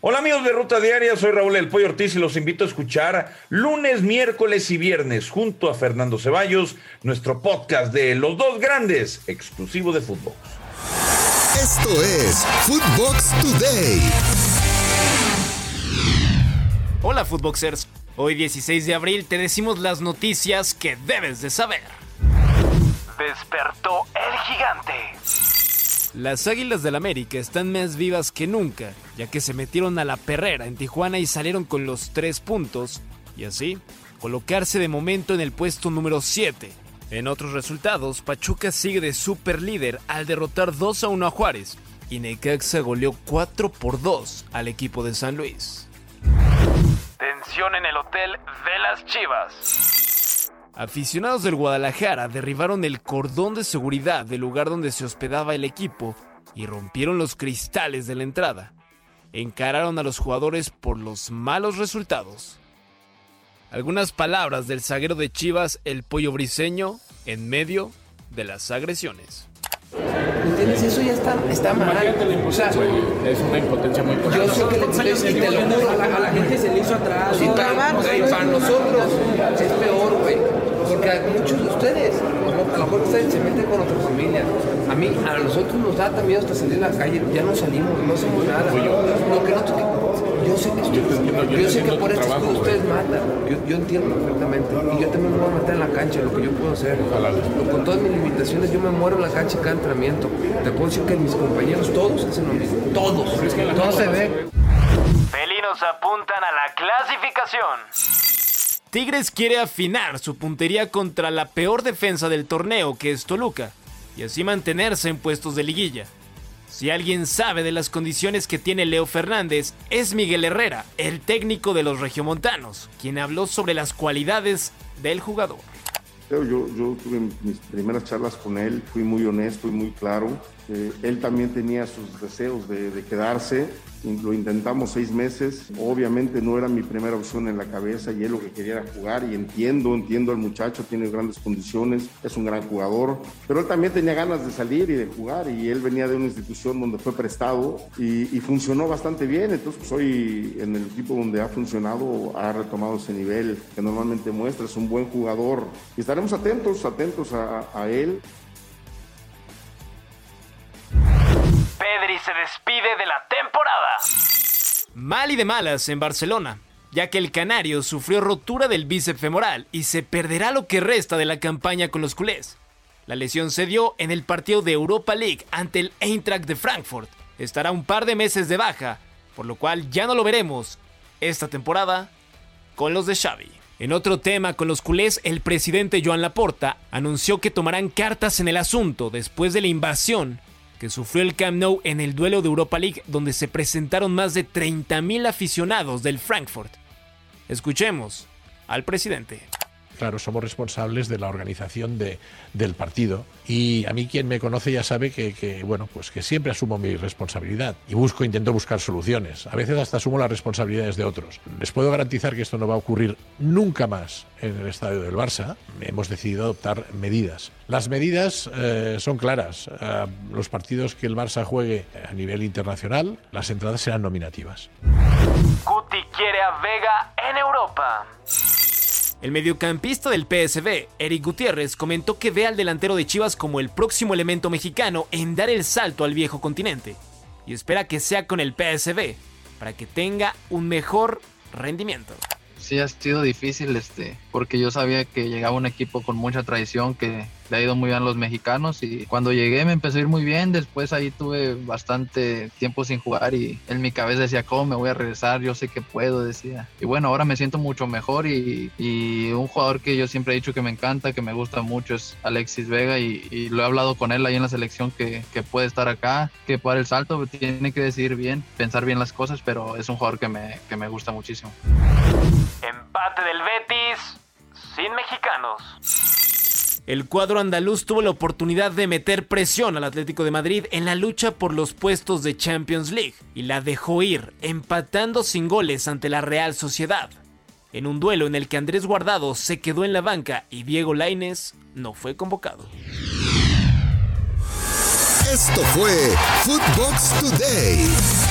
Hola amigos de Ruta Diaria, soy Raúl El Pollo Ortiz y los invito a escuchar lunes, miércoles y viernes junto a Fernando Ceballos, nuestro podcast de Los Dos Grandes, exclusivo de fútbol. Esto es Footbox Today. Hola Footboxers, hoy 16 de abril te decimos las noticias que debes de saber. Despertó el gigante. Las Águilas del América están más vivas que nunca, ya que se metieron a la perrera en Tijuana y salieron con los tres puntos, y así colocarse de momento en el puesto número 7. En otros resultados, Pachuca sigue de super líder al derrotar 2 a 1 a Juárez, y Necaxa goleó 4 por 2 al equipo de San Luis. Tensión en el hotel de las Chivas. Aficionados del Guadalajara derribaron el cordón de seguridad del lugar donde se hospedaba el equipo y rompieron los cristales de la entrada. Encararon a los jugadores por los malos resultados. Algunas palabras del zaguero de Chivas, el pollo briseño, en medio de las agresiones. ¿Entiendes? Eso ya está, está mal. O sea, es una impotencia muy Yo sé que y te lo juro, a la, a la gente se le hizo atrás. Para, para nosotros es peor, güey. Porque a muchos de ustedes, a lo mejor ustedes se meten con otra familia. A mí, a nosotros nos da también hasta salir a la calle, ya no salimos, no hacemos nada. Lo que yo sé que, yo sé que por eso ustedes matan. Yo, entiendo perfectamente. Y yo también me voy a matar en la cancha, lo que yo puedo hacer. Con todas mis limitaciones, yo me muero en la cancha cada entrenamiento. Te puedo decir que mis compañeros todos hacen lo mismo. Todos. Todos se ve. Felinos apuntan a la clasificación. Tigres quiere afinar su puntería contra la peor defensa del torneo, que es Toluca, y así mantenerse en puestos de liguilla. Si alguien sabe de las condiciones que tiene Leo Fernández, es Miguel Herrera, el técnico de los regiomontanos, quien habló sobre las cualidades del jugador. Yo, yo tuve mis primeras charlas con él, fui muy honesto y muy claro. Eh, él también tenía sus deseos de, quedarse. Lo intentamos seis meses, obviamente no era mi primera opción en la cabeza y él lo que quería era jugar y entiendo, entiendo al muchacho, tiene grandes condiciones, es un gran jugador, pero él también tenía ganas de salir y de jugar y él venía de una institución donde fue prestado y, funcionó bastante bien, entonces pues, hoy en el equipo donde ha funcionado ha retomado ese nivel que normalmente muestra, es un buen jugador. Y estaremos atentos, atentos a él Se despide de la temporada. Mal y de malas en Barcelona, ya que el canario sufrió rotura del bíceps femoral y se perderá lo que resta de la campaña con los culés. La lesión se dio en el partido de Europa League ante el Eintracht de Frankfurt. Estará un par de meses de baja, por lo cual ya no lo veremos esta temporada con los de Xavi. En otro tema con los culés, el presidente Joan Laporta anunció que tomarán cartas en el asunto después de la invasión que sufrió el Camp Nou en el duelo de Europa League donde se presentaron más de 30.000 aficionados del Frankfurt. Escuchemos al presidente. Claro, somos responsables de la organización de, del partido y a mí quien me conoce ya sabe que, bueno, pues que siempre asumo mi responsabilidad y busco, intento buscar soluciones. A veces hasta asumo las responsabilidades de otros. Les puedo garantizar que esto no va a ocurrir nunca más en el estadio del Barça. Hemos decidido adoptar medidas. Las medidas eh, son claras. Eh, los partidos que el Barça juegue a nivel internacional, las entradas serán nominativas. Guti quiere a Vega en Europa. El mediocampista del PSV, Eric Gutiérrez, comentó que ve al delantero de Chivas como el próximo elemento mexicano en dar el salto al viejo continente y espera que sea con el PSV para que tenga un mejor rendimiento sí ha sido difícil, este, porque yo sabía que llegaba un equipo con mucha tradición, que le ha ido muy bien a los mexicanos y cuando llegué me empezó a ir muy bien, después ahí tuve bastante tiempo sin jugar y en mi cabeza decía, ¿cómo me voy a regresar? Yo sé que puedo, decía. Y bueno, ahora me siento mucho mejor y, un jugador que yo siempre he dicho que me encanta, que me gusta mucho es Alexis Vega y, lo he hablado con él ahí en la selección que, que puede estar acá, que para el salto tiene que decidir bien, pensar bien las cosas, pero es un jugador que me, que me gusta muchísimo. Empate del Betis sin mexicanos. El cuadro andaluz tuvo la oportunidad de meter presión al Atlético de Madrid en la lucha por los puestos de Champions League y la dejó ir, empatando sin goles ante la Real Sociedad. En un duelo en el que Andrés Guardado se quedó en la banca y Diego Lainez no fue convocado. Esto fue Footbox Today.